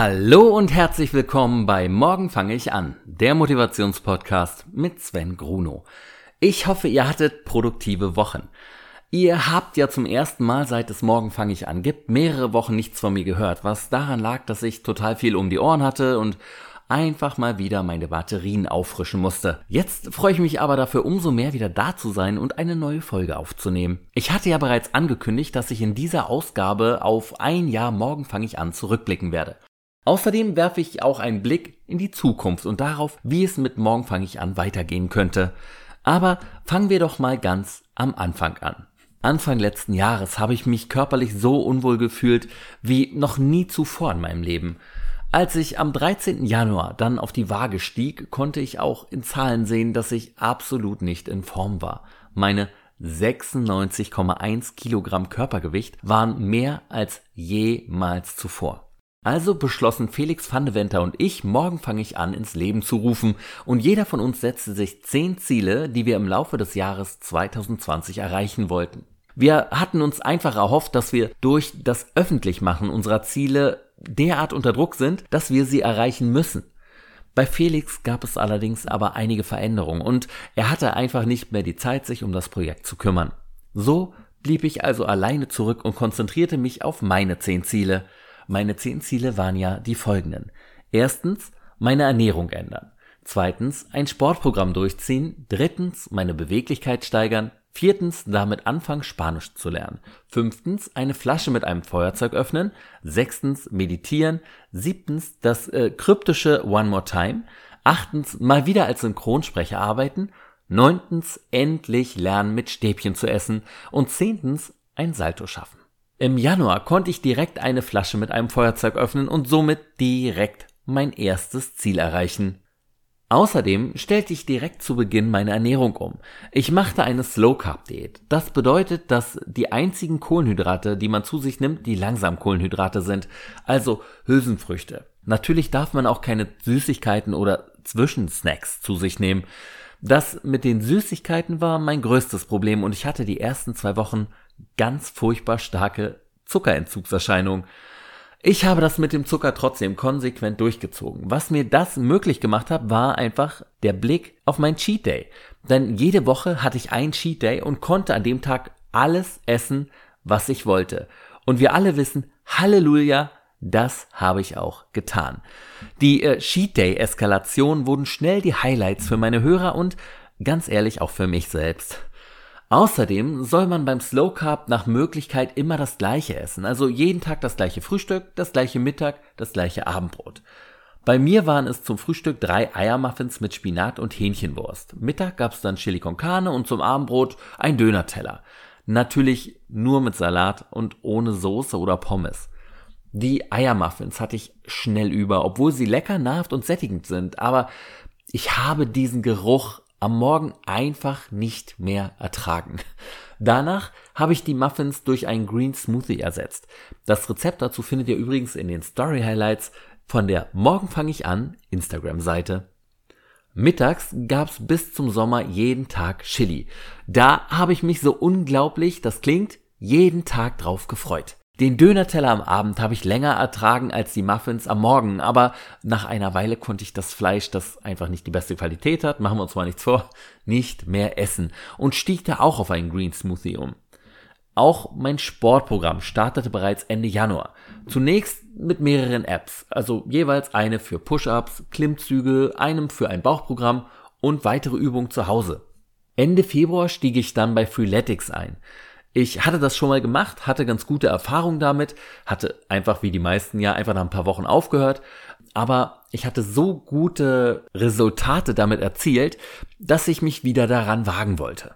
Hallo und herzlich willkommen bei Morgen fange ich an, der Motivationspodcast mit Sven Gruno. Ich hoffe, ihr hattet produktive Wochen. Ihr habt ja zum ersten Mal seit es Morgen fange ich an gibt mehrere Wochen nichts von mir gehört, was daran lag, dass ich total viel um die Ohren hatte und einfach mal wieder meine Batterien auffrischen musste. Jetzt freue ich mich aber dafür umso mehr wieder da zu sein und eine neue Folge aufzunehmen. Ich hatte ja bereits angekündigt, dass ich in dieser Ausgabe auf ein Jahr morgen fange ich an zurückblicken werde. Außerdem werfe ich auch einen Blick in die Zukunft und darauf, wie es mit morgen fange ich an weitergehen könnte. Aber fangen wir doch mal ganz am Anfang an. Anfang letzten Jahres habe ich mich körperlich so unwohl gefühlt wie noch nie zuvor in meinem Leben. Als ich am 13. Januar dann auf die Waage stieg, konnte ich auch in Zahlen sehen, dass ich absolut nicht in Form war. Meine 96,1 Kilogramm Körpergewicht waren mehr als jemals zuvor. Also beschlossen Felix van de Venter und ich, morgen fange ich an, ins Leben zu rufen und jeder von uns setzte sich zehn Ziele, die wir im Laufe des Jahres 2020 erreichen wollten. Wir hatten uns einfach erhofft, dass wir durch das Öffentlichmachen unserer Ziele derart unter Druck sind, dass wir sie erreichen müssen. Bei Felix gab es allerdings aber einige Veränderungen und er hatte einfach nicht mehr die Zeit, sich um das Projekt zu kümmern. So blieb ich also alleine zurück und konzentrierte mich auf meine zehn Ziele. Meine zehn Ziele waren ja die folgenden. Erstens, meine Ernährung ändern. Zweitens, ein Sportprogramm durchziehen. Drittens, meine Beweglichkeit steigern. Viertens, damit anfangen, Spanisch zu lernen. Fünftens, eine Flasche mit einem Feuerzeug öffnen. Sechstens, meditieren. Siebtens, das äh, kryptische One More Time. Achtens, mal wieder als Synchronsprecher arbeiten. Neuntens, endlich lernen, mit Stäbchen zu essen. Und zehntens, ein Salto schaffen. Im Januar konnte ich direkt eine Flasche mit einem Feuerzeug öffnen und somit direkt mein erstes Ziel erreichen. Außerdem stellte ich direkt zu Beginn meine Ernährung um. Ich machte eine Slow Carb Diät. Das bedeutet, dass die einzigen Kohlenhydrate, die man zu sich nimmt, die langsam Kohlenhydrate sind, also Hülsenfrüchte. Natürlich darf man auch keine Süßigkeiten oder Zwischensnacks zu sich nehmen. Das mit den Süßigkeiten war mein größtes Problem und ich hatte die ersten zwei Wochen ganz furchtbar starke Zuckerentzugserscheinungen. Ich habe das mit dem Zucker trotzdem konsequent durchgezogen. Was mir das möglich gemacht hat, war einfach der Blick auf mein Cheat Day. Denn jede Woche hatte ich einen Cheat Day und konnte an dem Tag alles essen, was ich wollte. Und wir alle wissen, Halleluja, das habe ich auch getan. Die äh, Cheat Day Eskalation wurden schnell die Highlights für meine Hörer und ganz ehrlich auch für mich selbst. Außerdem soll man beim Slow Carb nach Möglichkeit immer das gleiche essen, also jeden Tag das gleiche Frühstück, das gleiche Mittag, das gleiche Abendbrot. Bei mir waren es zum Frühstück drei Eiermuffins mit Spinat und Hähnchenwurst. Mittag gab's dann Chili con Carne und zum Abendbrot ein Dönerteller. Natürlich nur mit Salat und ohne Soße oder Pommes. Die Eiermuffins hatte ich schnell über, obwohl sie lecker, nahrhaft und sättigend sind, aber ich habe diesen Geruch am Morgen einfach nicht mehr ertragen. Danach habe ich die Muffins durch einen Green Smoothie ersetzt. Das Rezept dazu findet ihr übrigens in den Story Highlights von der Morgen fange ich an Instagram-Seite. Mittags gab's bis zum Sommer jeden Tag Chili. Da habe ich mich so unglaublich, das klingt, jeden Tag drauf gefreut. Den Dönerteller am Abend habe ich länger ertragen als die Muffins am Morgen, aber nach einer Weile konnte ich das Fleisch, das einfach nicht die beste Qualität hat, machen wir uns mal nichts vor, nicht mehr essen und stieg da auch auf einen Green Smoothie um. Auch mein Sportprogramm startete bereits Ende Januar. Zunächst mit mehreren Apps, also jeweils eine für Push-ups, Klimmzüge, einem für ein Bauchprogramm und weitere Übungen zu Hause. Ende Februar stieg ich dann bei Freeletics ein. Ich hatte das schon mal gemacht, hatte ganz gute Erfahrungen damit, hatte einfach wie die meisten ja einfach nach ein paar Wochen aufgehört, aber ich hatte so gute Resultate damit erzielt, dass ich mich wieder daran wagen wollte.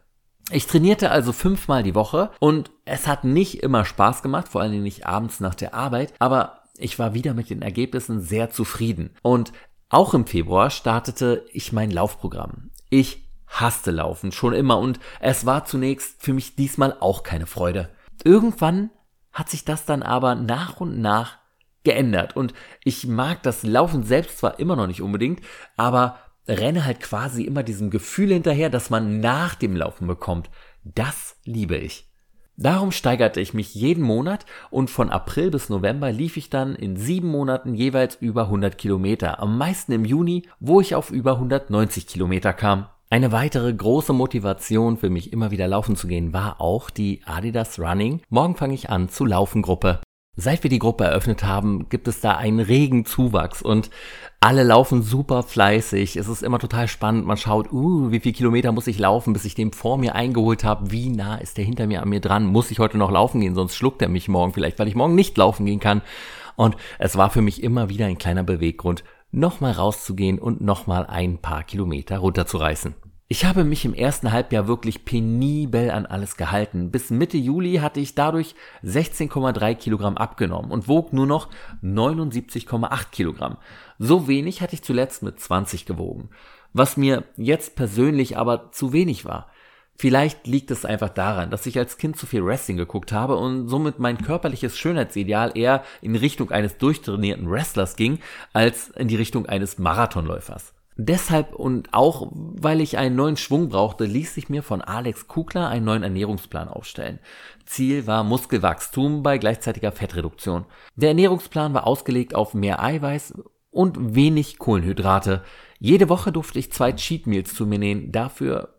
Ich trainierte also fünfmal die Woche und es hat nicht immer Spaß gemacht, vor allen Dingen nicht abends nach der Arbeit, aber ich war wieder mit den Ergebnissen sehr zufrieden. Und auch im Februar startete ich mein Laufprogramm. Ich hasste Laufen schon immer und es war zunächst für mich diesmal auch keine Freude. Irgendwann hat sich das dann aber nach und nach geändert und ich mag das Laufen selbst zwar immer noch nicht unbedingt, aber renne halt quasi immer diesem Gefühl hinterher, dass man nach dem Laufen bekommt. Das liebe ich. Darum steigerte ich mich jeden Monat und von April bis November lief ich dann in sieben Monaten jeweils über 100 Kilometer, am meisten im Juni, wo ich auf über 190 Kilometer kam. Eine weitere große Motivation für mich immer wieder laufen zu gehen war auch die Adidas Running. Morgen fange ich an zu laufen Gruppe. Seit wir die Gruppe eröffnet haben, gibt es da einen regen Zuwachs und alle laufen super fleißig. Es ist immer total spannend. Man schaut, uh, wie viel Kilometer muss ich laufen, bis ich den vor mir eingeholt habe? Wie nah ist der hinter mir an mir dran? Muss ich heute noch laufen gehen, sonst schluckt er mich morgen vielleicht, weil ich morgen nicht laufen gehen kann. Und es war für mich immer wieder ein kleiner Beweggrund, nochmal rauszugehen und nochmal ein paar Kilometer runterzureißen. Ich habe mich im ersten Halbjahr wirklich penibel an alles gehalten. Bis Mitte Juli hatte ich dadurch 16,3 Kilogramm abgenommen und wog nur noch 79,8 Kilogramm. So wenig hatte ich zuletzt mit 20 gewogen. Was mir jetzt persönlich aber zu wenig war. Vielleicht liegt es einfach daran, dass ich als Kind zu viel Wrestling geguckt habe und somit mein körperliches Schönheitsideal eher in Richtung eines durchtrainierten Wrestlers ging, als in die Richtung eines Marathonläufers. Deshalb und auch weil ich einen neuen Schwung brauchte, ließ sich mir von Alex Kugler einen neuen Ernährungsplan aufstellen. Ziel war Muskelwachstum bei gleichzeitiger Fettreduktion. Der Ernährungsplan war ausgelegt auf mehr Eiweiß und wenig Kohlenhydrate. Jede Woche durfte ich zwei Cheat Meals zu mir nehmen, dafür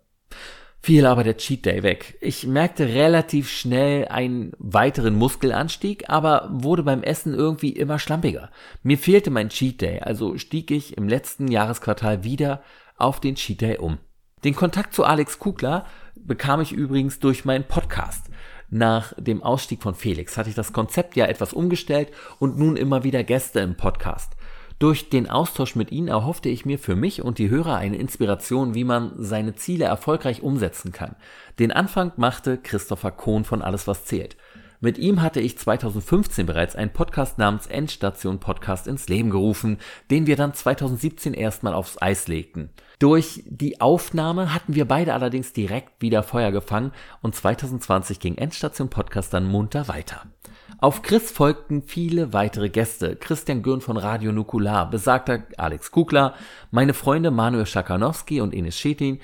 fiel aber der Cheat Day weg. Ich merkte relativ schnell einen weiteren Muskelanstieg, aber wurde beim Essen irgendwie immer schlampiger. Mir fehlte mein Cheat Day, also stieg ich im letzten Jahresquartal wieder auf den Cheat Day um. Den Kontakt zu Alex Kugler bekam ich übrigens durch meinen Podcast. Nach dem Ausstieg von Felix hatte ich das Konzept ja etwas umgestellt und nun immer wieder Gäste im Podcast. Durch den Austausch mit Ihnen erhoffte ich mir für mich und die Hörer eine Inspiration, wie man seine Ziele erfolgreich umsetzen kann. Den Anfang machte Christopher Kohn von Alles was zählt. Mit ihm hatte ich 2015 bereits einen Podcast namens Endstation Podcast ins Leben gerufen, den wir dann 2017 erstmal aufs Eis legten. Durch die Aufnahme hatten wir beide allerdings direkt wieder Feuer gefangen und 2020 ging Endstation Podcast dann munter weiter. Auf Chris folgten viele weitere Gäste. Christian Gürn von Radio Nukular, besagter Alex Kugler, meine Freunde Manuel Schakanowski und Enes Schetin,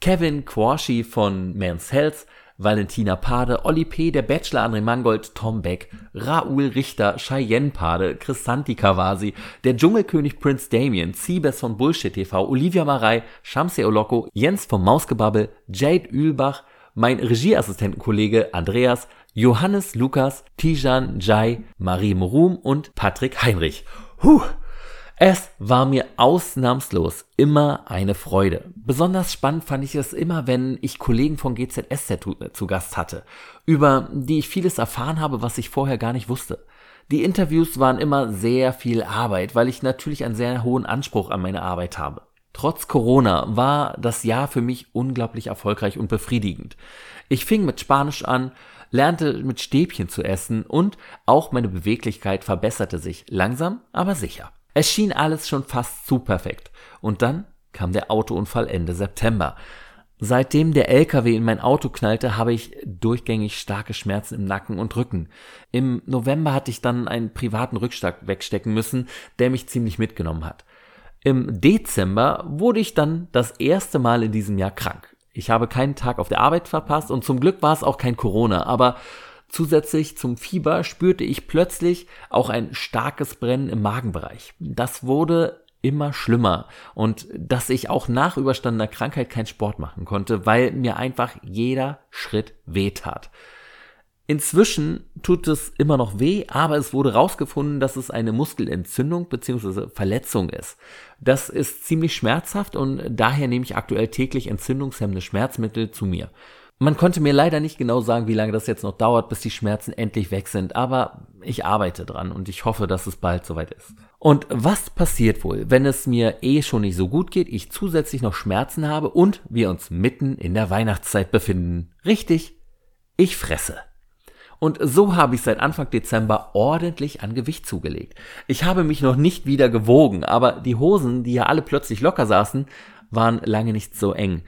Kevin Quashi von Men's Health, Valentina Pade, Olli P., der Bachelor André Mangold, Tom Beck, Raoul Richter, Cheyenne Pade, Chrisanti Kawasi, der Dschungelkönig Prince Damien, Siebes von Bullshit TV, Olivia Marei, Shamse Oloko, Jens vom Mausgebabbel, Jade Ühlbach, mein Regieassistentenkollege Andreas, Johannes Lukas, Tijan Jai, Marie Morum und Patrick Heinrich. Huh. Es war mir ausnahmslos immer eine Freude. Besonders spannend fand ich es immer, wenn ich Kollegen von GZSZ zu Gast hatte, über die ich vieles erfahren habe, was ich vorher gar nicht wusste. Die Interviews waren immer sehr viel Arbeit, weil ich natürlich einen sehr hohen Anspruch an meine Arbeit habe. Trotz Corona war das Jahr für mich unglaublich erfolgreich und befriedigend. Ich fing mit Spanisch an, lernte mit Stäbchen zu essen und auch meine Beweglichkeit verbesserte sich langsam, aber sicher. Es schien alles schon fast zu perfekt. Und dann kam der Autounfall Ende September. Seitdem der LKW in mein Auto knallte, habe ich durchgängig starke Schmerzen im Nacken und Rücken. Im November hatte ich dann einen privaten Rückschlag wegstecken müssen, der mich ziemlich mitgenommen hat. Im Dezember wurde ich dann das erste Mal in diesem Jahr krank. Ich habe keinen Tag auf der Arbeit verpasst und zum Glück war es auch kein Corona, aber zusätzlich zum Fieber spürte ich plötzlich auch ein starkes Brennen im Magenbereich. Das wurde immer schlimmer und dass ich auch nach überstandener Krankheit keinen Sport machen konnte, weil mir einfach jeder Schritt wehtat. Inzwischen tut es immer noch weh, aber es wurde herausgefunden, dass es eine Muskelentzündung bzw. Verletzung ist. Das ist ziemlich schmerzhaft und daher nehme ich aktuell täglich entzündungshemmende Schmerzmittel zu mir. Man konnte mir leider nicht genau sagen, wie lange das jetzt noch dauert, bis die Schmerzen endlich weg sind, aber ich arbeite dran und ich hoffe, dass es bald soweit ist. Und was passiert wohl, wenn es mir eh schon nicht so gut geht, ich zusätzlich noch Schmerzen habe und wir uns mitten in der Weihnachtszeit befinden? Richtig, ich fresse. Und so habe ich seit Anfang Dezember ordentlich an Gewicht zugelegt. Ich habe mich noch nicht wieder gewogen, aber die Hosen, die ja alle plötzlich locker saßen, waren lange nicht so eng.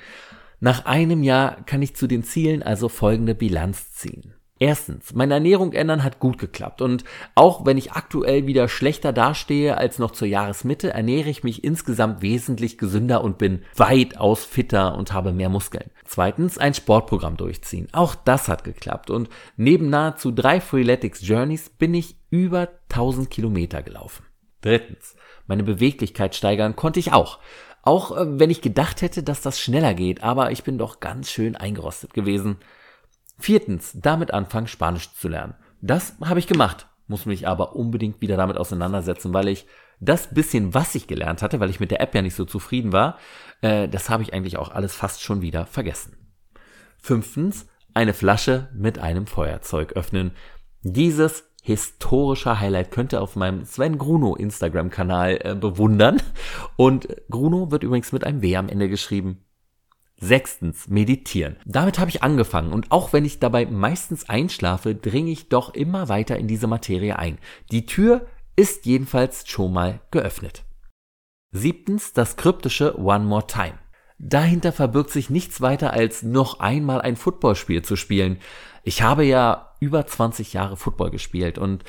Nach einem Jahr kann ich zu den Zielen also folgende Bilanz ziehen. Erstens, meine Ernährung ändern hat gut geklappt und auch wenn ich aktuell wieder schlechter dastehe als noch zur Jahresmitte, ernähre ich mich insgesamt wesentlich gesünder und bin weitaus fitter und habe mehr Muskeln. Zweitens ein Sportprogramm durchziehen. Auch das hat geklappt und neben nahezu drei Freeletics Journeys bin ich über 1000 Kilometer gelaufen. Drittens, meine Beweglichkeit steigern konnte ich auch. Auch äh, wenn ich gedacht hätte, dass das schneller geht, aber ich bin doch ganz schön eingerostet gewesen. Viertens, damit anfangen, Spanisch zu lernen. Das habe ich gemacht, muss mich aber unbedingt wieder damit auseinandersetzen, weil ich das bisschen, was ich gelernt hatte, weil ich mit der App ja nicht so zufrieden war, äh, das habe ich eigentlich auch alles fast schon wieder vergessen. Fünftens, eine Flasche mit einem Feuerzeug öffnen. Dieses historische Highlight könnt ihr auf meinem Sven Gruno Instagram-Kanal äh, bewundern. Und Gruno wird übrigens mit einem W am Ende geschrieben. Sechstens, meditieren. Damit habe ich angefangen und auch wenn ich dabei meistens einschlafe, dringe ich doch immer weiter in diese Materie ein. Die Tür ist jedenfalls schon mal geöffnet. Siebtens, das kryptische One More Time. Dahinter verbirgt sich nichts weiter als noch einmal ein Footballspiel zu spielen. Ich habe ja über 20 Jahre Football gespielt und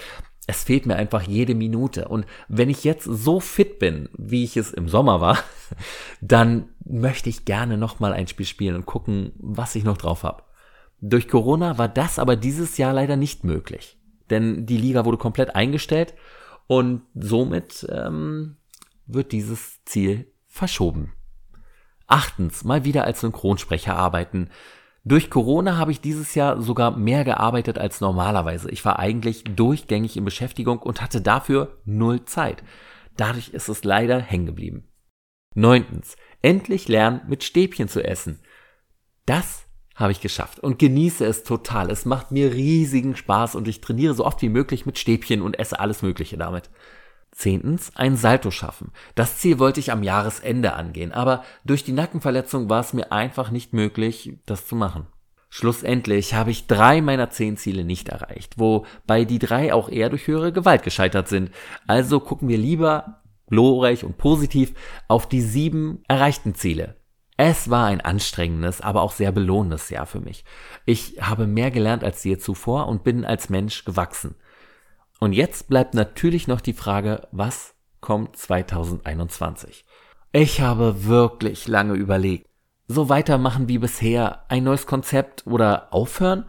es fehlt mir einfach jede Minute. Und wenn ich jetzt so fit bin, wie ich es im Sommer war, dann möchte ich gerne nochmal ein Spiel spielen und gucken, was ich noch drauf habe. Durch Corona war das aber dieses Jahr leider nicht möglich. Denn die Liga wurde komplett eingestellt und somit ähm, wird dieses Ziel verschoben. Achtens, mal wieder als Synchronsprecher arbeiten. Durch Corona habe ich dieses Jahr sogar mehr gearbeitet als normalerweise. Ich war eigentlich durchgängig in Beschäftigung und hatte dafür null Zeit. Dadurch ist es leider hängen geblieben. Neuntens, endlich lernen, mit Stäbchen zu essen. Das habe ich geschafft und genieße es total. Es macht mir riesigen Spaß und ich trainiere so oft wie möglich mit Stäbchen und esse alles Mögliche damit. Zehntens, ein Salto schaffen. Das Ziel wollte ich am Jahresende angehen, aber durch die Nackenverletzung war es mir einfach nicht möglich, das zu machen. Schlussendlich habe ich drei meiner zehn Ziele nicht erreicht, wobei die drei auch eher durch höhere Gewalt gescheitert sind. Also gucken wir lieber glorreich und positiv auf die sieben erreichten Ziele. Es war ein anstrengendes, aber auch sehr belohnendes Jahr für mich. Ich habe mehr gelernt als je zuvor und bin als Mensch gewachsen. Und jetzt bleibt natürlich noch die Frage, was kommt 2021? Ich habe wirklich lange überlegt. So weitermachen wie bisher, ein neues Konzept oder aufhören?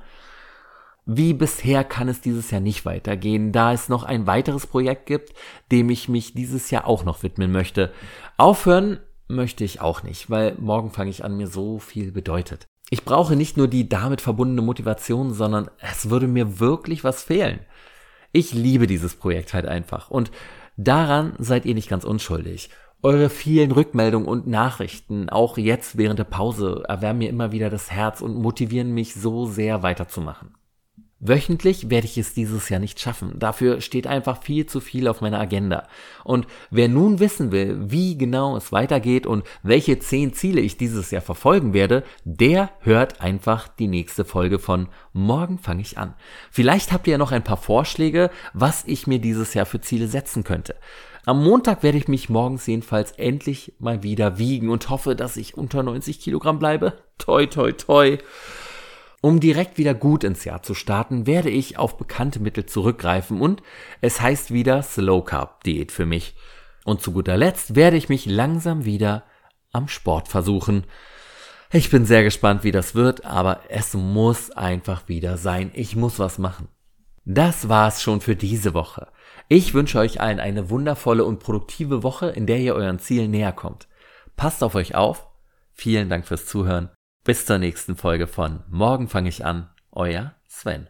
Wie bisher kann es dieses Jahr nicht weitergehen, da es noch ein weiteres Projekt gibt, dem ich mich dieses Jahr auch noch widmen möchte. Aufhören möchte ich auch nicht, weil morgen fange ich an, mir so viel bedeutet. Ich brauche nicht nur die damit verbundene Motivation, sondern es würde mir wirklich was fehlen. Ich liebe dieses Projekt halt einfach und daran seid ihr nicht ganz unschuldig. Eure vielen Rückmeldungen und Nachrichten, auch jetzt während der Pause, erwärmen mir immer wieder das Herz und motivieren mich so sehr weiterzumachen. Wöchentlich werde ich es dieses Jahr nicht schaffen. Dafür steht einfach viel zu viel auf meiner Agenda. Und wer nun wissen will, wie genau es weitergeht und welche zehn Ziele ich dieses Jahr verfolgen werde, der hört einfach die nächste Folge von Morgen fange ich an. Vielleicht habt ihr ja noch ein paar Vorschläge, was ich mir dieses Jahr für Ziele setzen könnte. Am Montag werde ich mich morgens jedenfalls endlich mal wieder wiegen und hoffe, dass ich unter 90 Kilogramm bleibe. Toi, toi, toi. Um direkt wieder gut ins Jahr zu starten, werde ich auf bekannte Mittel zurückgreifen und es heißt wieder Slow Carb Diät für mich. Und zu guter Letzt werde ich mich langsam wieder am Sport versuchen. Ich bin sehr gespannt, wie das wird, aber es muss einfach wieder sein. Ich muss was machen. Das war's schon für diese Woche. Ich wünsche euch allen eine wundervolle und produktive Woche, in der ihr euren Zielen näher kommt. Passt auf euch auf. Vielen Dank fürs Zuhören bis zur nächsten Folge von Morgen fange ich an. Euer Sven.